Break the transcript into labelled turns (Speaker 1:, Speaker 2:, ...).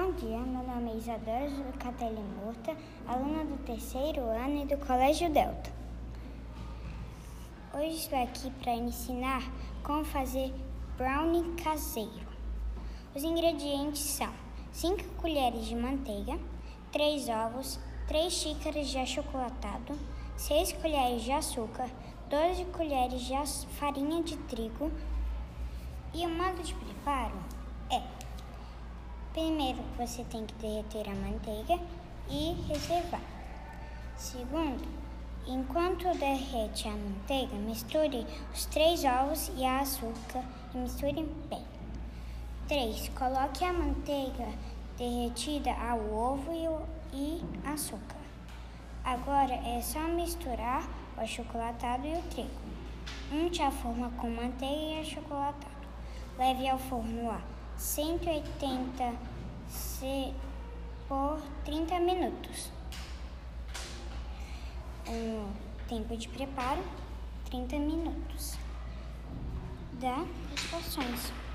Speaker 1: Bom dia, meu nome é Isadora Zucatelli Murta, aluna do terceiro ano e do Colégio Delta. Hoje estou aqui para ensinar como fazer brownie caseiro. Os ingredientes são 5 colheres de manteiga, 3 ovos, 3 xícaras de achocolatado, 6 colheres de açúcar, 12 colheres de farinha de trigo e o modo de preparo é Primeiro, você tem que derreter a manteiga e reservar. Segundo, enquanto derrete a manteiga, misture os três ovos e a açúcar e misture bem. 3. Coloque a manteiga derretida ao ovo e, e açúcar. Agora é só misturar o achocolatado e o trigo. Unte a forma com manteiga e achocolatado. Leve ao forno a 180 C por 30 minutos. O tempo de preparo, 30 minutos. Da as porções.